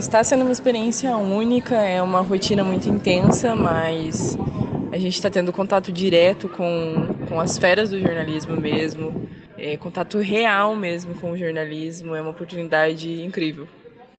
Está sendo uma experiência única, é uma rotina muito intensa, mas a gente está tendo contato direto com, com as feras do jornalismo mesmo, é, contato real mesmo com o jornalismo, é uma oportunidade incrível.